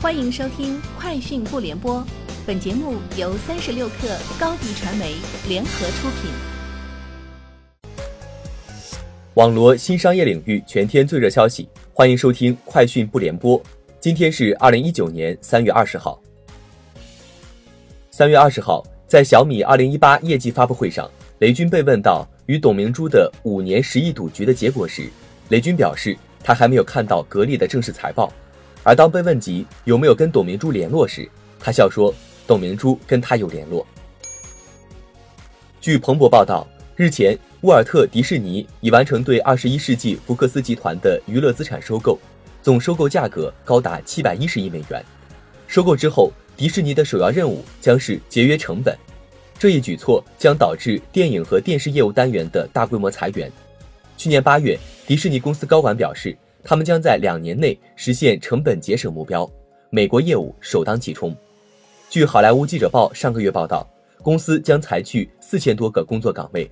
欢迎收听《快讯不联播》，本节目由三十六克高低传媒联合出品。网罗新商业领域全天最热消息，欢迎收听《快讯不联播》。今天是二零一九年三月二十号。三月二十号，在小米二零一八业绩发布会上，雷军被问到与董明珠的五年十亿赌局的结果时，雷军表示他还没有看到格力的正式财报。而当被问及有没有跟董明珠联络时，他笑说：“董明珠跟他有联络。”据彭博报道，日前，沃尔特迪士尼已完成对二十一世纪福克斯集团的娱乐资产收购，总收购价格高达七百一十亿美元。收购之后，迪士尼的首要任务将是节约成本。这一举措将导致电影和电视业务单元的大规模裁员。去年八月，迪士尼公司高管表示。他们将在两年内实现成本节省目标，美国业务首当其冲。据《好莱坞记者报》上个月报道，公司将裁去四千多个工作岗位。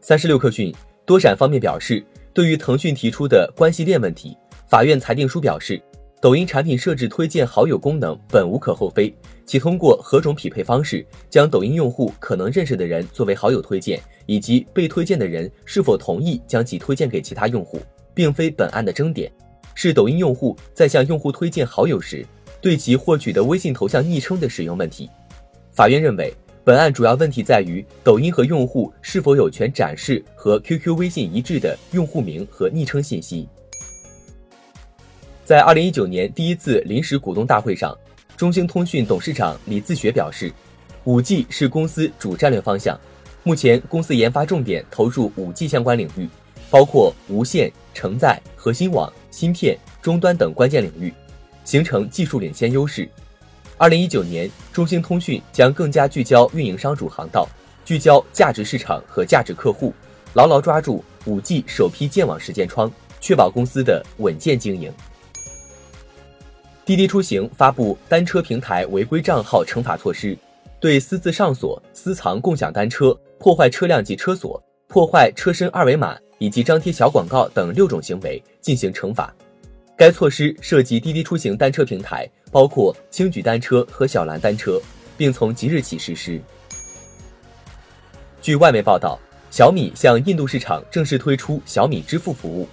三十六氪讯，多闪方面表示，对于腾讯提出的关系链问题，法院裁定书表示，抖音产品设置推荐好友功能本无可厚非，其通过何种匹配方式将抖音用户可能认识的人作为好友推荐。以及被推荐的人是否同意将其推荐给其他用户，并非本案的争点，是抖音用户在向用户推荐好友时，对其获取的微信头像昵称的使用问题。法院认为，本案主要问题在于抖音和用户是否有权展示和 QQ、微信一致的用户名和昵称信息。在二零一九年第一次临时股东大会上，中兴通讯董事长李自学表示，五 G 是公司主战略方向。目前，公司研发重点投入 5G 相关领域，包括无线、承载、核心网、芯片、终端等关键领域，形成技术领先优势。2019年，中兴通讯将更加聚焦运营商主航道，聚焦价值市场和价值客户，牢牢抓住 5G 首批建网时间窗，确保公司的稳健经营。滴滴出行发布单车平台违规账号惩罚措施，对私自上锁、私藏共享单车。破坏车辆及车锁、破坏车身二维码以及张贴小广告等六种行为进行惩罚。该措施涉及滴滴出行单车平台，包括轻举单车和小蓝单车，并从即日起实施。据外媒报道，小米向印度市场正式推出小米支付服务。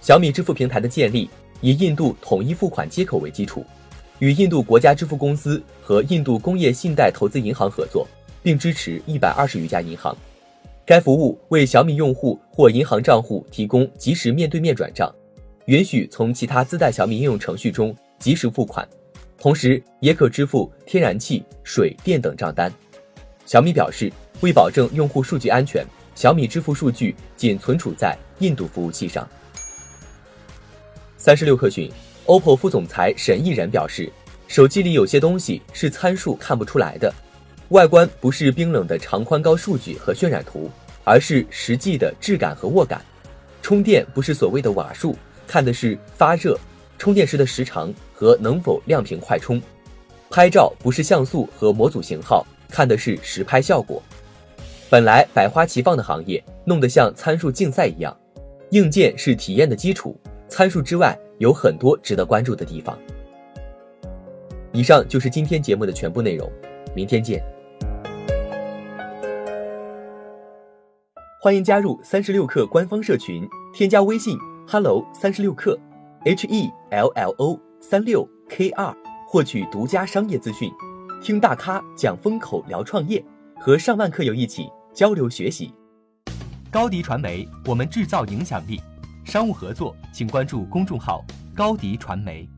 小米支付平台的建立以印度统一付款接口为基础，与印度国家支付公司和印度工业信贷投资银行合作。并支持一百二十余家银行。该服务为小米用户或银行账户提供即时面对面转账，允许从其他自带小米应用程序中及时付款，同时也可支付天然气、水电等账单。小米表示，为保证用户数据安全，小米支付数据仅存储在印度服务器上。三十六氪讯，OPPO 副总裁沈毅然表示，手机里有些东西是参数看不出来的。外观不是冰冷的长宽高数据和渲染图，而是实际的质感和握感。充电不是所谓的瓦数，看的是发热、充电时的时长和能否亮屏快充。拍照不是像素和模组型号，看的是实拍效果。本来百花齐放的行业，弄得像参数竞赛一样。硬件是体验的基础，参数之外有很多值得关注的地方。以上就是今天节目的全部内容，明天见。欢迎加入三十六氪官方社群，添加微信 hello 三十六氪，h e l l o 三六 k 二，获取独家商业资讯，听大咖讲风口，聊创业，和上万客友一起交流学习。高迪传媒，我们制造影响力。商务合作，请关注公众号高迪传媒。